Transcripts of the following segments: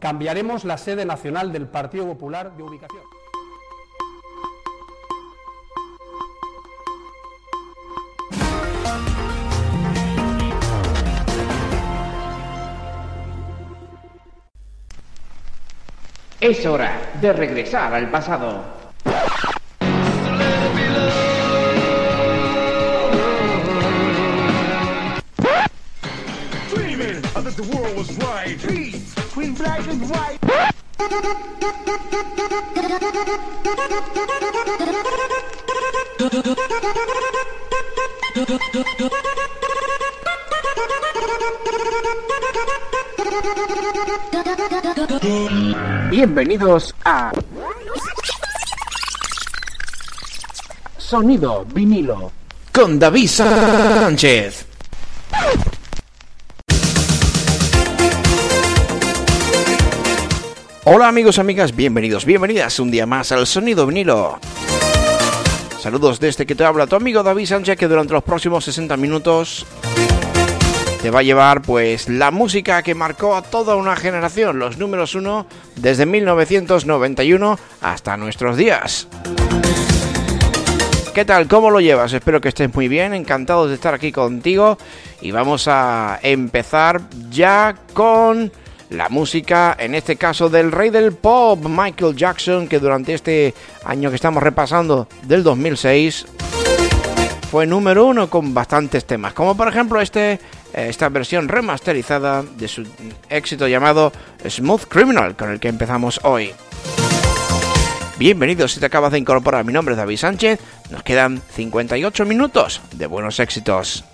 Cambiaremos la sede nacional del Partido Popular de ubicación. Es hora de regresar al pasado. Bienvenidos a Sonido vinilo con David Sánchez. Hola amigos, amigas, bienvenidos, bienvenidas un día más al Sonido vinilo. Saludos desde que te habla tu amigo David Sánchez que durante los próximos 60 minutos te va a llevar pues la música que marcó a toda una generación, los números uno desde 1991 hasta nuestros días. ¿Qué tal? ¿Cómo lo llevas? Espero que estés muy bien, encantados de estar aquí contigo y vamos a empezar ya con la música, en este caso del rey del pop, Michael Jackson, que durante este año que estamos repasando, del 2006, fue número uno con bastantes temas, como por ejemplo este, esta versión remasterizada de su éxito llamado Smooth Criminal, con el que empezamos hoy. Bienvenidos si te acabas de incorporar, mi nombre es David Sánchez, nos quedan 58 minutos de buenos éxitos.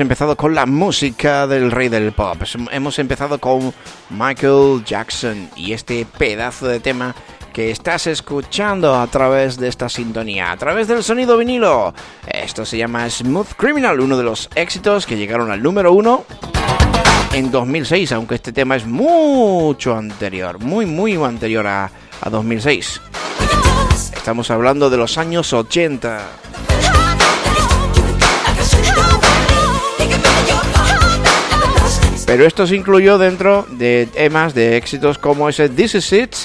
Hemos empezado con la música del rey del pop. Hemos empezado con Michael Jackson y este pedazo de tema que estás escuchando a través de esta sintonía, a través del sonido vinilo. Esto se llama Smooth Criminal, uno de los éxitos que llegaron al número uno en 2006, aunque este tema es mucho anterior, muy, muy anterior a, a 2006. Estamos hablando de los años 80. Pero esto se incluyó dentro de temas de éxitos como ese This Is It.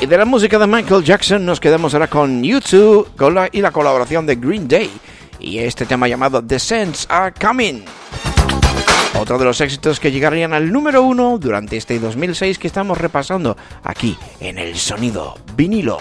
Y de la música de Michael Jackson nos quedamos ahora con YouTube con la, y la colaboración de Green Day y este tema llamado The Saints Are Coming. Otro de los éxitos que llegarían al número uno durante este 2006 que estamos repasando aquí en el sonido vinilo.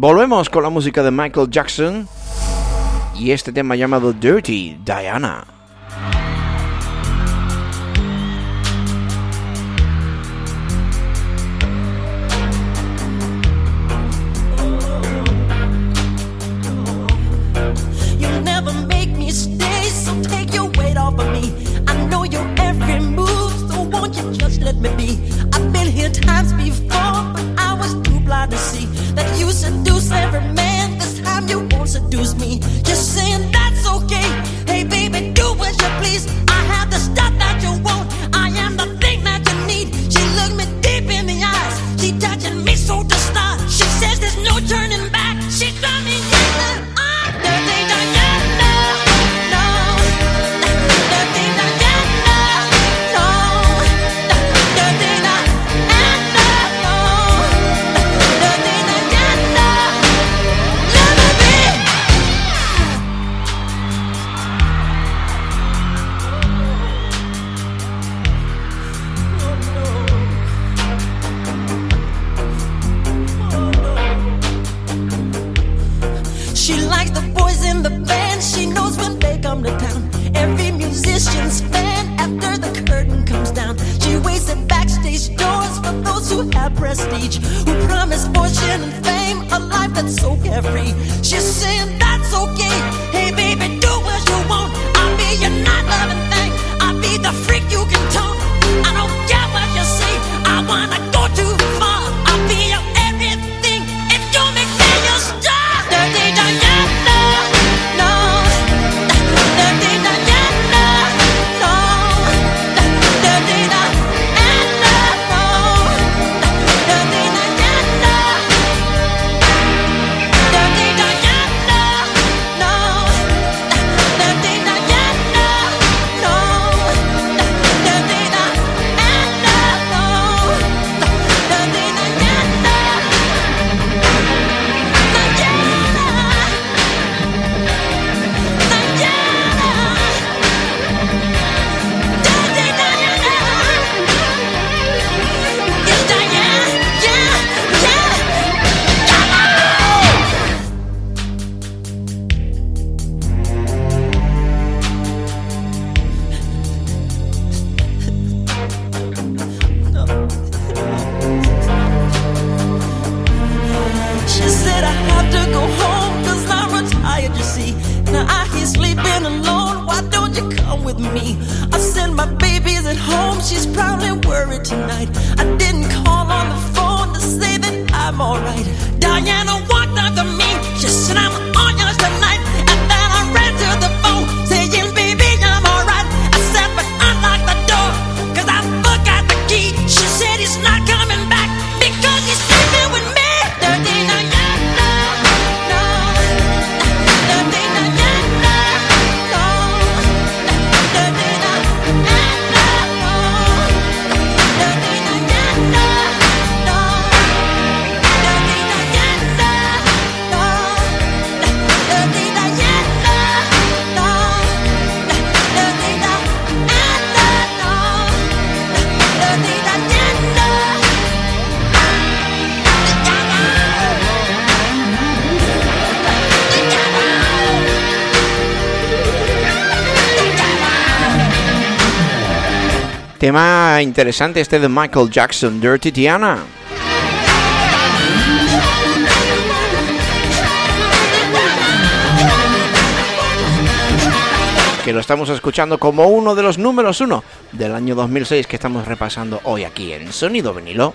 Volvemos con la música de Michael Jackson y este tema llamado Dirty Diana. seduce me. You're saying. Tema interesante este de Michael Jackson, Dirty Diana. que lo estamos escuchando como uno de los números uno del año 2006 que estamos repasando hoy aquí en Sonido Vinilo.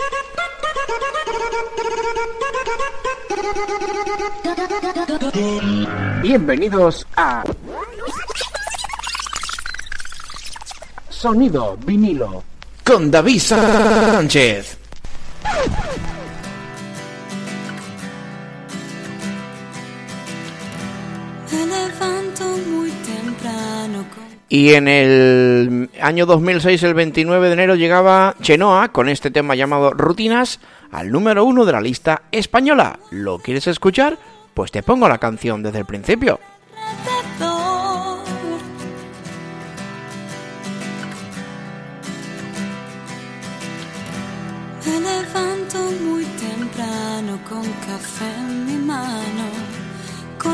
Bienvenidos a Sonido Vinilo con David Sánchez. Y en el año 2006, el 29 de enero, llegaba Chenoa con este tema llamado Rutinas al número uno de la lista española. ¿Lo quieres escuchar? Pues te pongo la canción desde el principio. Me levanto muy temprano con café en mi mano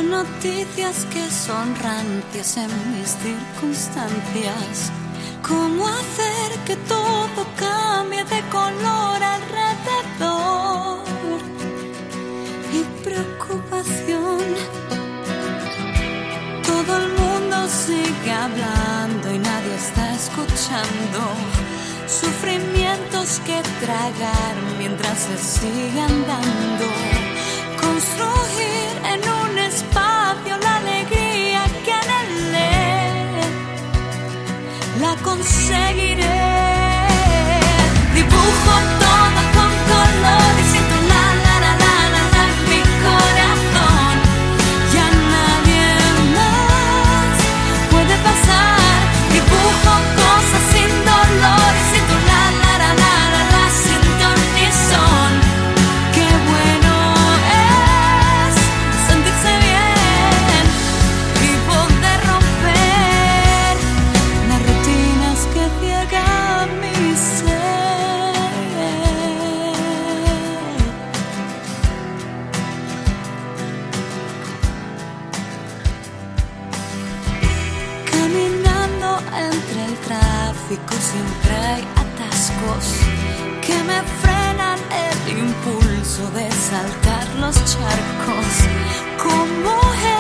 noticias que son rancias en mis circunstancias. ¿Cómo hacer que todo cambie de color alrededor? Mi preocupación. Todo el mundo sigue hablando y nadie está escuchando. Sufrimientos que tragar mientras se sigan dando. Construir seguiré. saltar los charcos como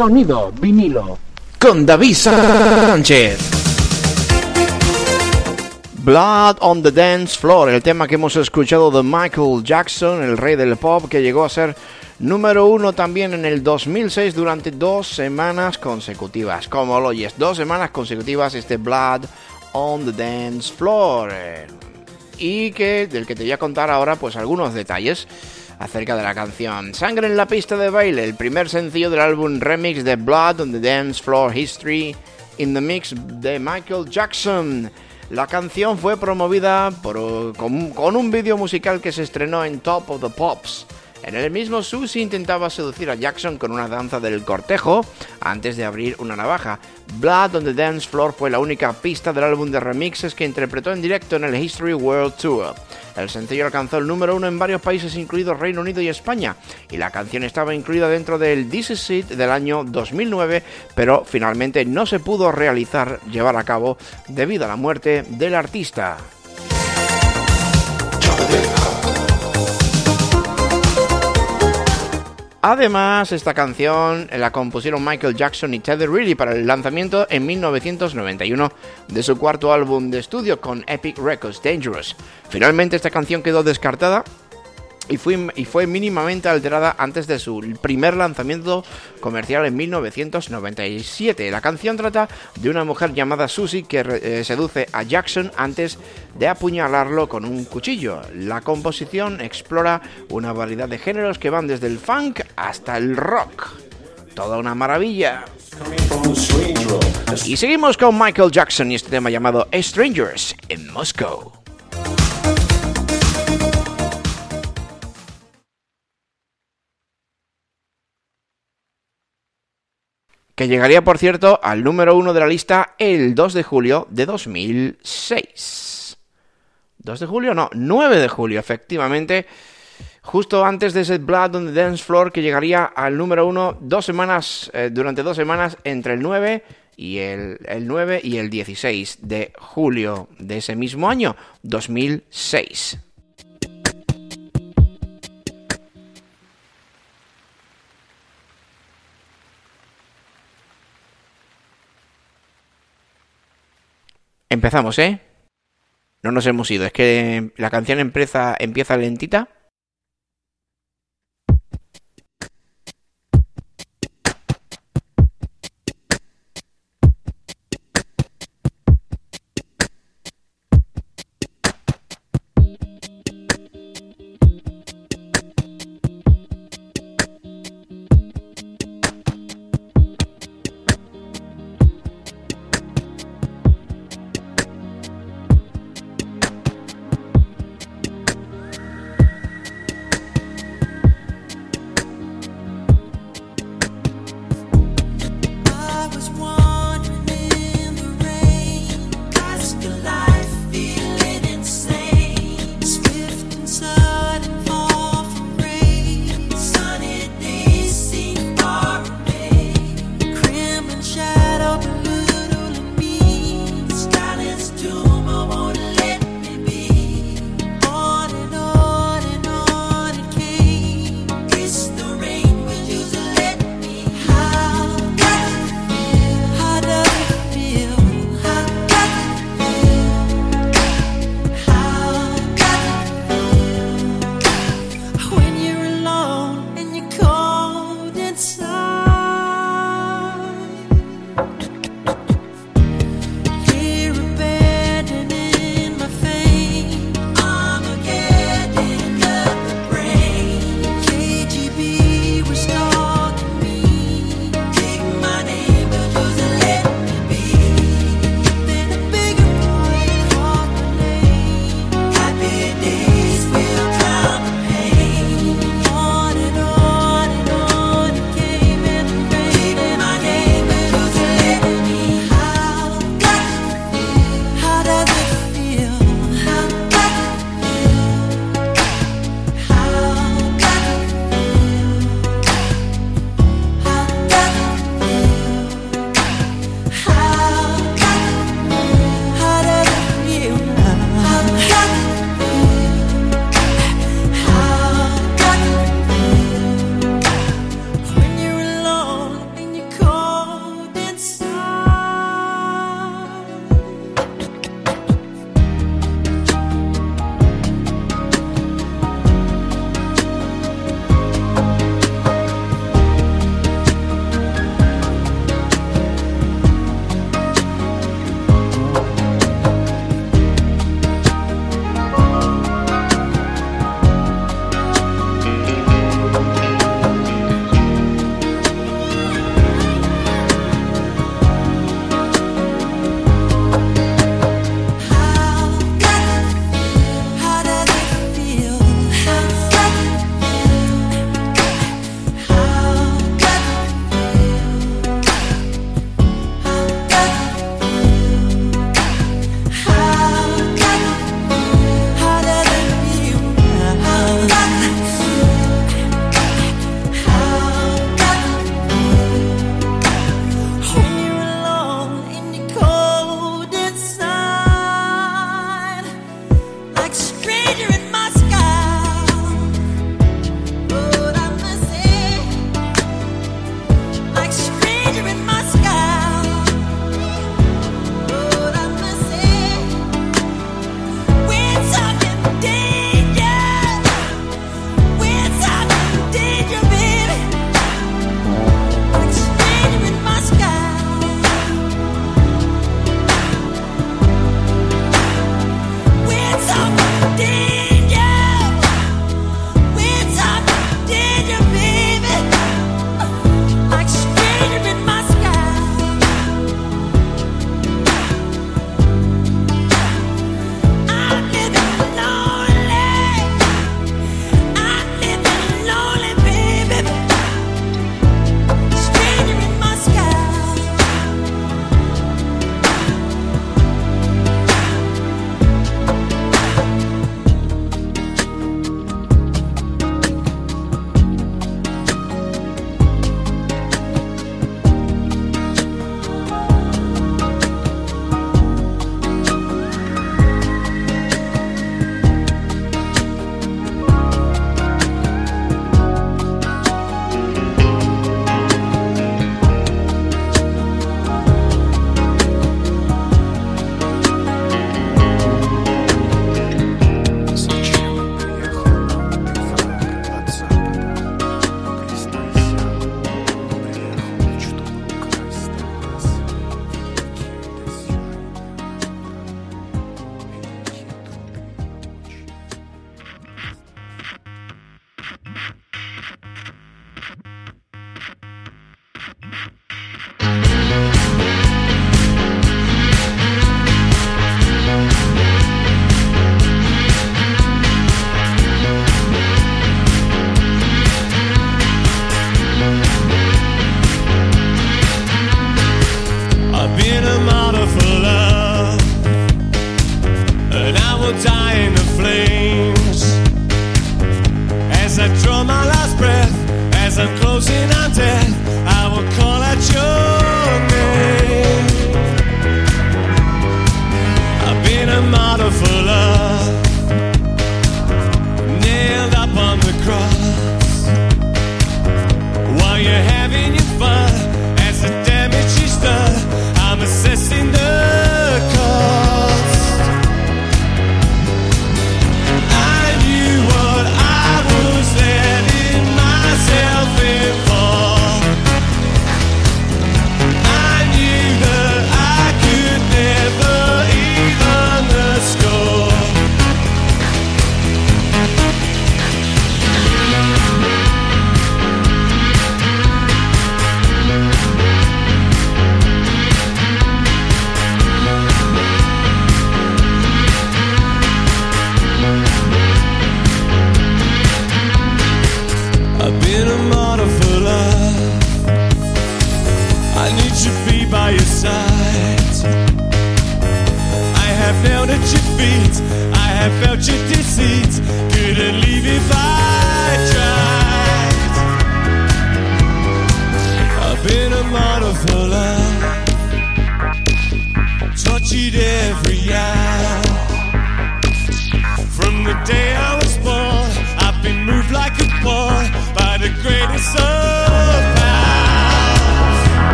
Sonido vinilo. Con David Sánchez. Blood on the Dance Floor, el tema que hemos escuchado de Michael Jackson, el rey del pop, que llegó a ser número uno también en el 2006 durante dos semanas consecutivas. Como lo oyes, dos semanas consecutivas este Blood on the Dance Floor. Y que del que te voy a contar ahora pues algunos detalles acerca de la canción. Sangre en la pista de baile, el primer sencillo del álbum remix de Blood on the Dance Floor History in the Mix de Michael Jackson. La canción fue promovida con, con un vídeo musical que se estrenó en Top of the Pops en el mismo, Susie intentaba seducir a Jackson con una danza del cortejo antes de abrir una navaja. Blood on the Dance Floor fue la única pista del álbum de remixes que interpretó en directo en el History World Tour. El sencillo alcanzó el número uno en varios países, incluidos Reino Unido y España, y la canción estaba incluida dentro del This Is del año 2009, pero finalmente no se pudo realizar, llevar a cabo, debido a la muerte del artista. Además, esta canción la compusieron Michael Jackson y Teddy Riley para el lanzamiento en 1991 de su cuarto álbum de estudio con Epic Records Dangerous. Finalmente esta canción quedó descartada y fue, y fue mínimamente alterada antes de su primer lanzamiento comercial en 1997. La canción trata de una mujer llamada Susie que eh, seduce a Jackson antes de apuñalarlo con un cuchillo. La composición explora una variedad de géneros que van desde el funk hasta el rock. Toda una maravilla. Y seguimos con Michael Jackson y este tema llamado Strangers en Moscow. Que llegaría, por cierto, al número uno de la lista el 2 de julio de 2006. 2 de julio, no, 9 de julio, efectivamente, justo antes de ese Blood on the Dance Floor que llegaría al número uno dos semanas, eh, durante dos semanas, entre el 9 y el, el 9 y el 16 de julio de ese mismo año, 2006. Empezamos, ¿eh? No nos hemos ido, es que la canción empieza, empieza lentita.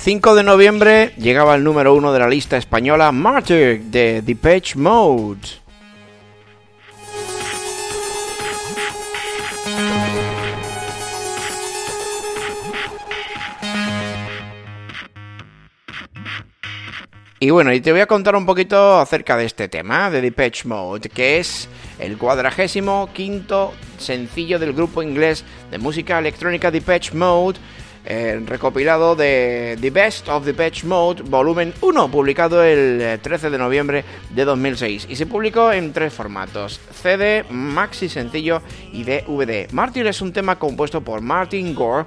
El 5 de noviembre llegaba el número uno de la lista española Martyr de Depeche Mode. Y bueno, y te voy a contar un poquito acerca de este tema, de Depeche Mode, que es el cuadragésimo quinto sencillo del grupo inglés de música electrónica Depeche Mode, eh, recopilado de The Best of Depeche Mode, volumen 1, publicado el eh, 13 de noviembre de 2006. Y se publicó en tres formatos, CD, maxi sencillo y DVD. Martyr es un tema compuesto por Martin Gore,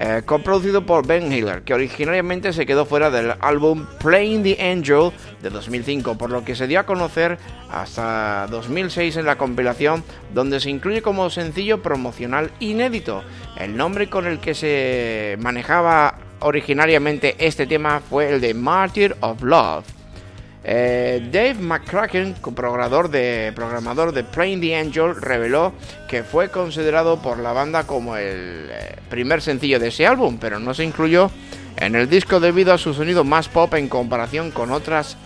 eh, coproducido por Ben Hiller, que originariamente se quedó fuera del álbum Playing the Angel de 2005, por lo que se dio a conocer hasta 2006 en la compilación, donde se incluye como sencillo promocional inédito. El nombre con el que se manejaba originariamente este tema fue el de Martyr of Love. Eh, Dave McCracken, programador de, programador de Playing the Angel, reveló que fue considerado por la banda como el eh, primer sencillo de ese álbum, pero no se incluyó en el disco debido a su sonido más pop en comparación con otras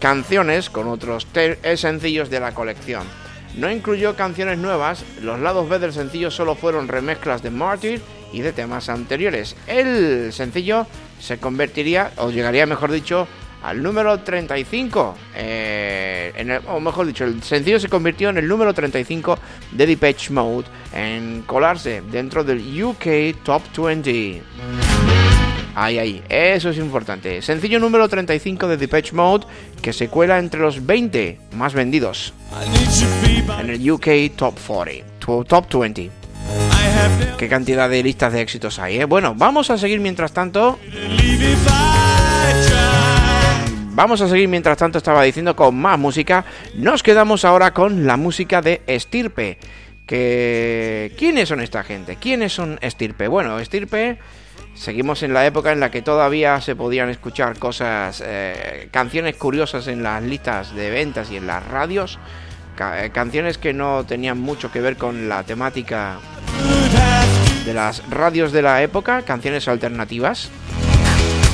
canciones, con otros eh, sencillos de la colección. No incluyó canciones nuevas, los lados B del sencillo solo fueron remezclas de Martyr y de temas anteriores. El sencillo se convertiría, o llegaría mejor dicho, al número 35. eh, en el- o mejor dicho, el sencillo se convirtió en el número 35 de Depeche Mode en colarse dentro del UK Top 20. Ahí, ahí, eso es importante. Sencillo número 35 de Depeche Mode que se cuela entre los 20 más vendidos en el UK Top 40, to- Top 20. I have never Qué cantidad de listas de éxitos hay, ¿eh? Bueno, vamos a seguir mientras tanto. Vamos a seguir mientras tanto, estaba diciendo, con más música. Nos quedamos ahora con la música de Estirpe. Que... ¿Quiénes son esta gente? ¿Quiénes son Estirpe? Bueno, Estirpe... Seguimos en la época en la que todavía se podían escuchar cosas, eh, canciones curiosas en las listas de ventas y en las radios, eh, canciones que no tenían mucho que ver con la temática de las radios de la época, canciones alternativas.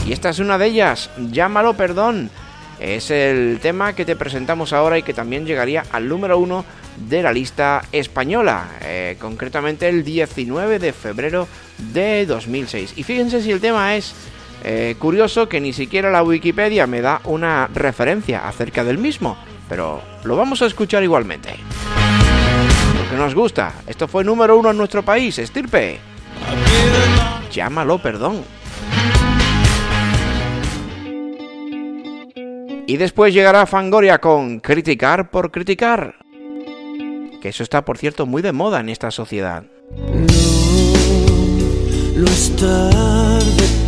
Y esta es una de ellas, Llámalo Perdón. Es el tema que te presentamos ahora y que también llegaría al número uno de la lista española, eh, concretamente el 19 de febrero de 2006. Y fíjense si el tema es eh, curioso que ni siquiera la Wikipedia me da una referencia acerca del mismo, pero lo vamos a escuchar igualmente. Porque nos gusta. Esto fue número uno en nuestro país, estirpe. Llámalo, perdón. Y después llegará Fangoria con criticar por criticar. Que eso está, por cierto, muy de moda en esta sociedad. Lo es tarde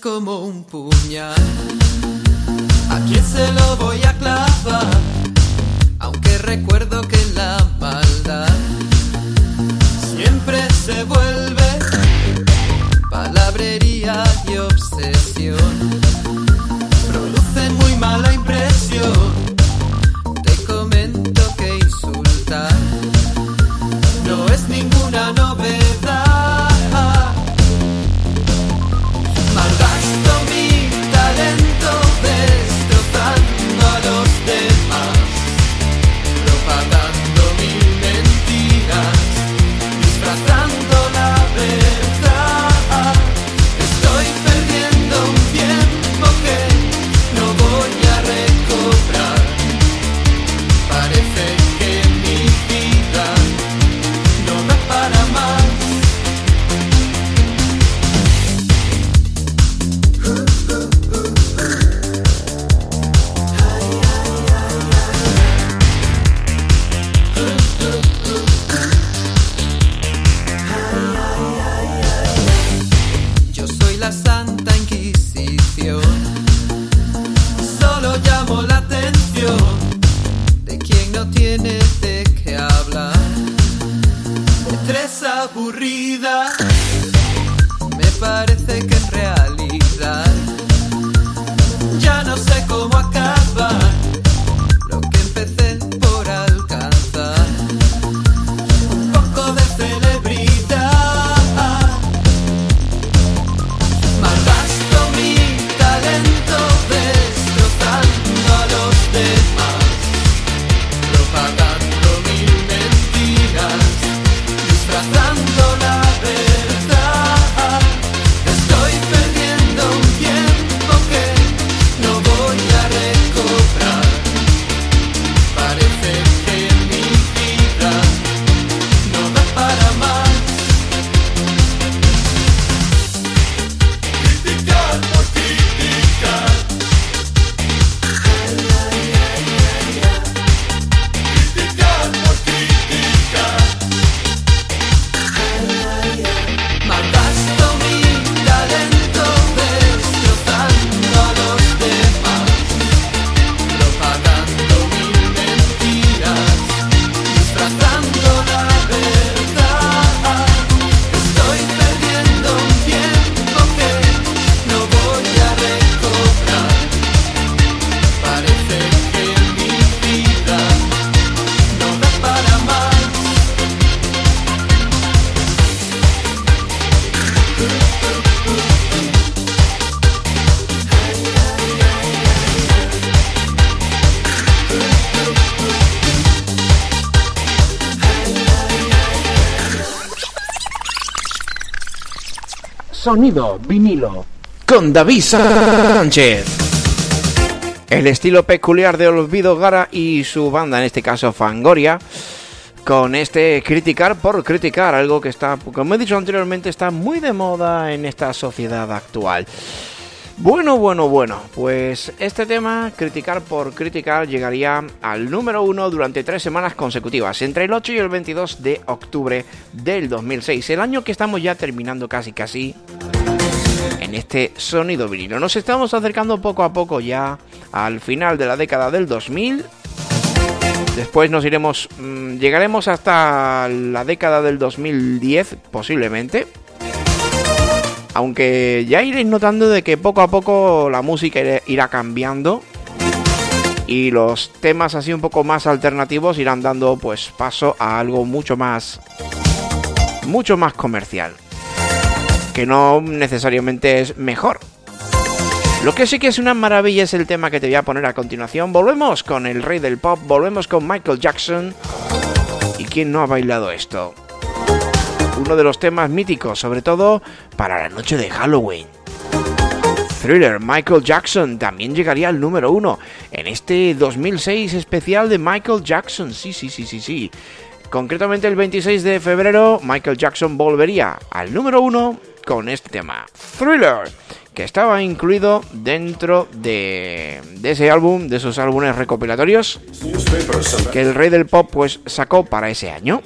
como un puñal. ¿A quién se lo voy a clavar? Sonido vinilo. con David Sánchez. El estilo peculiar de Olvido Gara y su banda, en este caso Fangoria, con este criticar por criticar, algo que está, como he dicho anteriormente, está muy de moda en esta sociedad actual. Bueno, bueno, bueno, pues este tema, criticar por criticar, llegaría al número uno durante tres semanas consecutivas, entre el 8 y el 22 de octubre del 2006, el año que estamos ya terminando casi casi en este sonido vinilo. Nos estamos acercando poco a poco ya al final de la década del 2000. Después nos iremos, mm, llegaremos hasta la década del 2010 posiblemente. Aunque ya iréis notando de que poco a poco la música irá- cambiando y los temas así un poco más alternativos irán dando pues paso a algo mucho más mucho más comercial que no necesariamente es mejor. Lo que sí que es una maravilla es el tema que te voy a poner a continuación. Volvemos con el rey del pop, volvemos con Michael Jackson. ¿Y quién no ha bailado esto? Uno de los temas míticos, sobre todo para la noche de Halloween. Thriller, Michael Jackson también llegaría al número uno en este 2006 especial de Michael Jackson. Sí, sí, sí, sí, sí. Concretamente el 26 de febrero, Michael Jackson volvería al número uno con este tema, Thriller, que estaba incluido dentro de, de ese álbum, de esos álbumes recopilatorios que el rey del pop pues sacó para ese año.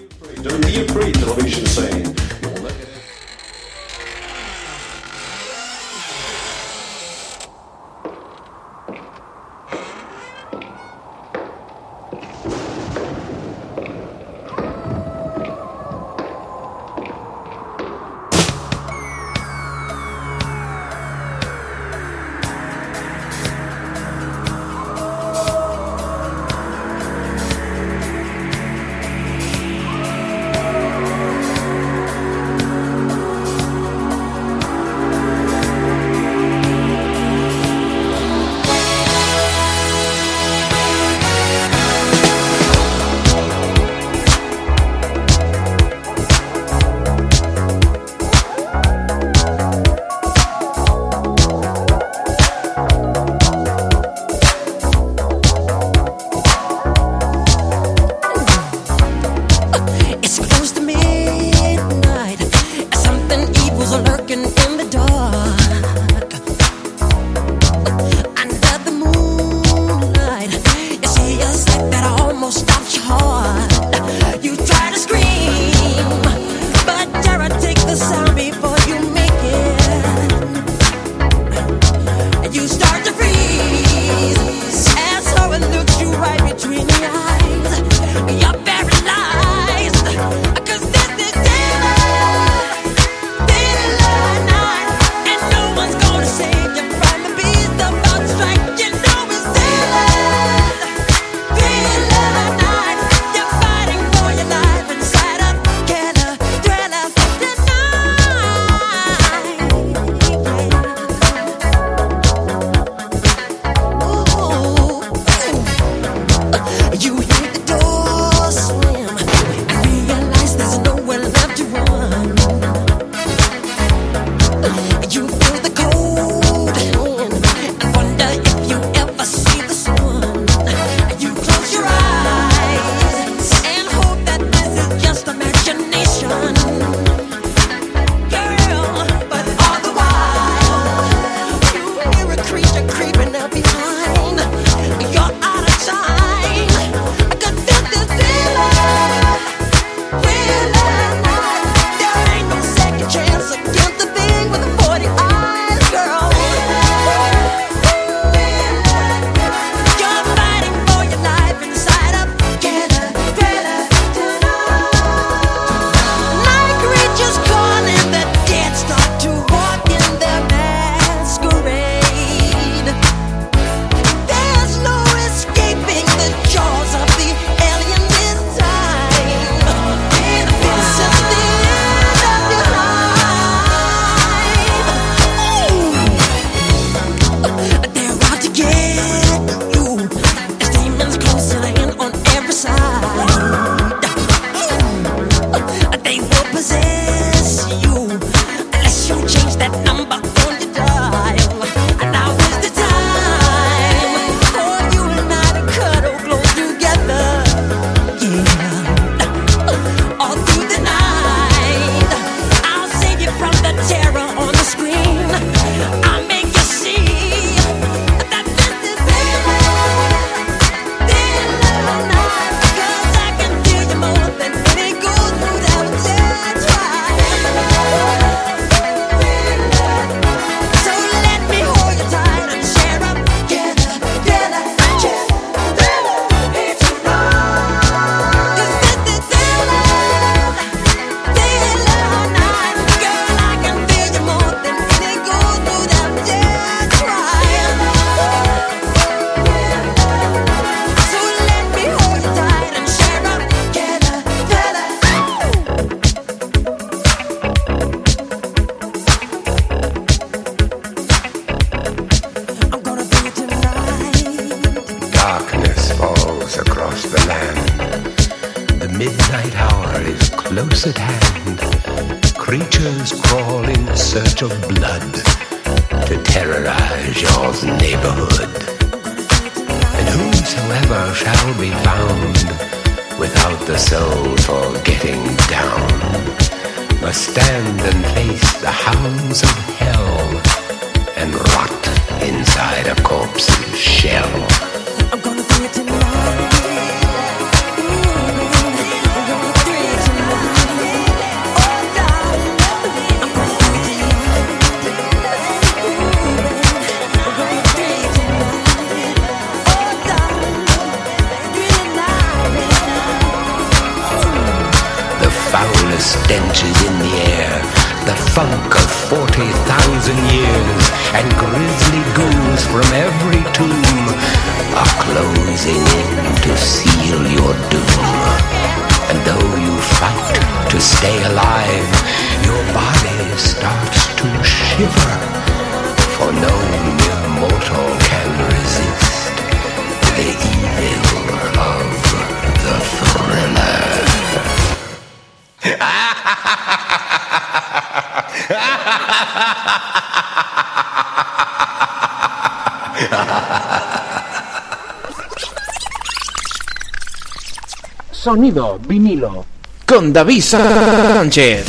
Sonido vinilo. con David Sánchez.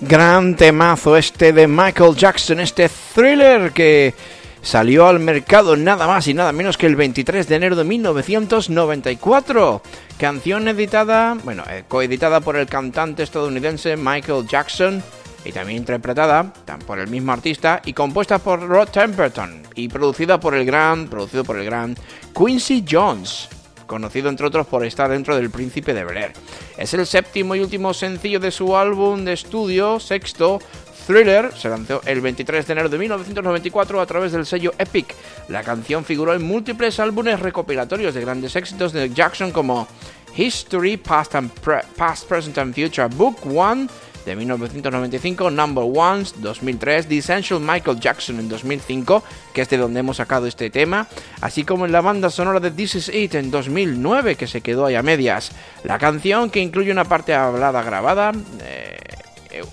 Gran temazo este de Michael Jackson, este thriller que salió al mercado nada más y nada menos que el 23 de enero de 1994. Canción editada, bueno, eh, coeditada por el cantante estadounidense Michael Jackson y también interpretada por el mismo artista y compuesta por Rod Temperton y producida por el gran, producido por el gran Quincy Jones conocido entre otros por estar dentro del Príncipe de Bel Air. Es el séptimo y último sencillo de su álbum de estudio, sexto, Thriller, se lanzó el 23 de enero de 1994 a través del sello Epic. La canción figuró en múltiples álbumes recopilatorios de grandes éxitos de Jackson como History, Past, and Past Present and Future Book 1 de 1995, Number Ones 2003, The Essential Michael Jackson en 2005, que es de donde hemos sacado este tema, así como en la banda sonora de This Is It en 2009, que se quedó ahí a medias. La canción, que incluye una parte hablada grabada eh,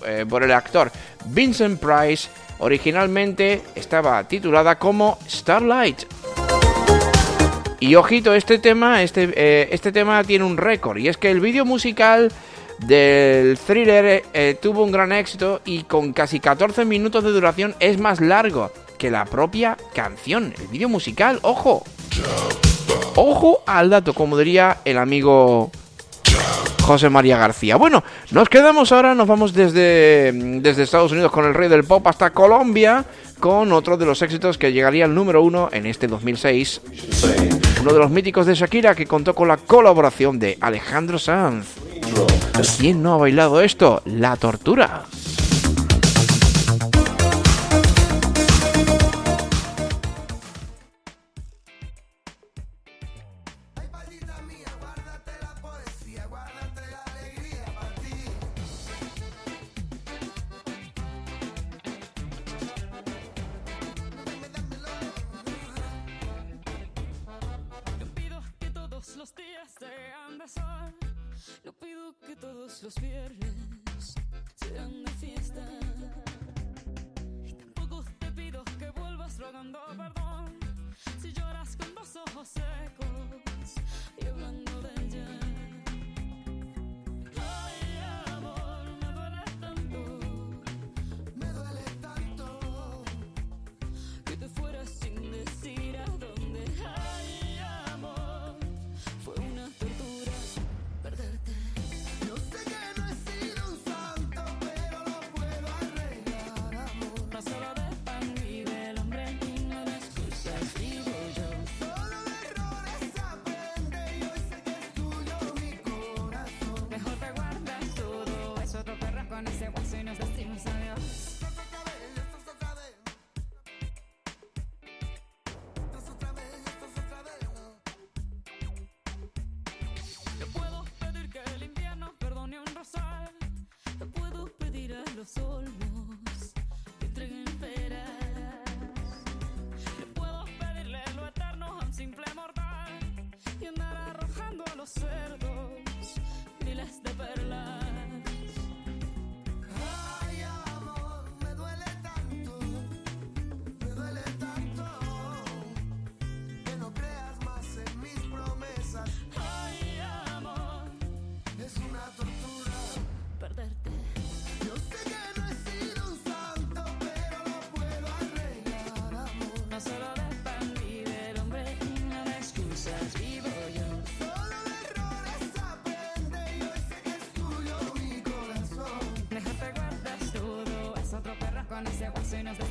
eh, por el actor Vincent Price, originalmente estaba titulada como Starlight. Y ojito, este tema, este, eh, este tema tiene un récord, y es que el vídeo musical del thriller eh, tuvo un gran éxito y con casi 14 minutos de duración es más largo que la propia canción, el vídeo musical, ojo. Ojo al dato, como diría el amigo José María García. Bueno, nos quedamos ahora, nos vamos desde, desde Estados Unidos con el rey del pop hasta Colombia con otro de los éxitos que llegaría al número uno en este 2006. Uno de los míticos de Shakira que contó con la colaboración de Alejandro Sanz. ¿Quién no ha bailado esto? La tortura. Con ese hueso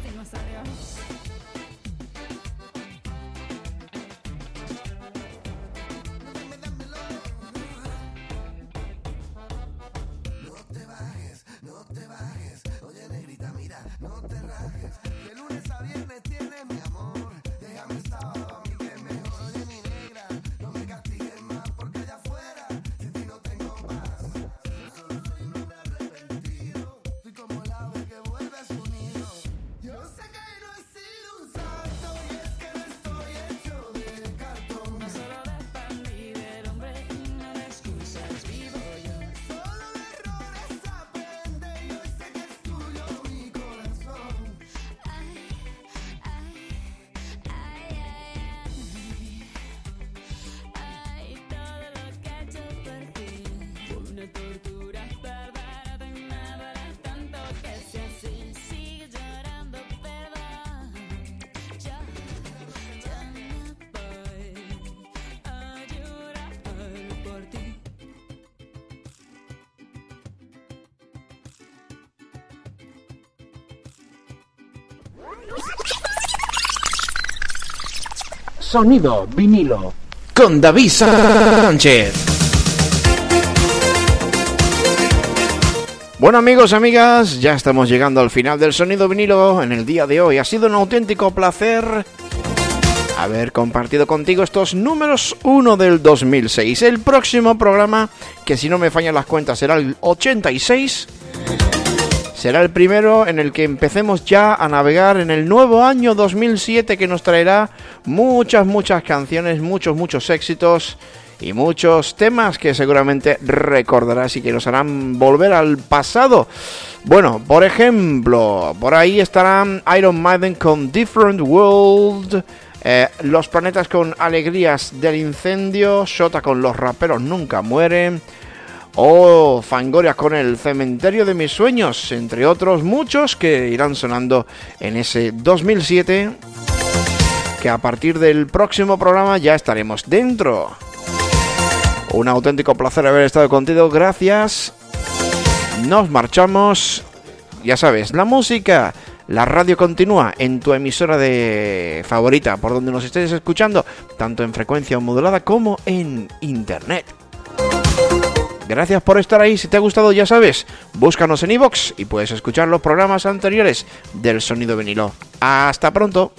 Sonido vinilo. Con David Sánchez. Bueno amigos, amigas, ya estamos llegando al final del sonido vinilo en el día de hoy. Ha sido un auténtico placer haber compartido contigo estos números 1 del 2006. El próximo programa, que si no me fallan las cuentas será el 86, será el primero en el que empecemos ya a navegar en el nuevo año 2007 que nos traerá muchas, muchas canciones, muchos, muchos éxitos y muchos temas que seguramente recordarás y que nos harán volver al pasado. Bueno, por ejemplo, por ahí estarán Iron Maiden con Different World, eh, Los Planetas con Alegrías del Incendio, Shota con Los Raperos Nunca Mueren, o Fangoria con el Cementerio de Mis Sueños, entre otros muchos que irán sonando en ese 2007, que a partir del próximo programa ya estaremos dentro. Un auténtico placer haber estado contigo, gracias. Nos marchamos. Ya sabes, la música, la radio continúa en tu emisora de favorita, por donde nos estés escuchando, tanto en frecuencia modulada como en internet. Gracias por estar ahí. Si te ha gustado, ya sabes, búscanos en iVoox y puedes escuchar los programas anteriores del Sonido Vinilo. Hasta pronto.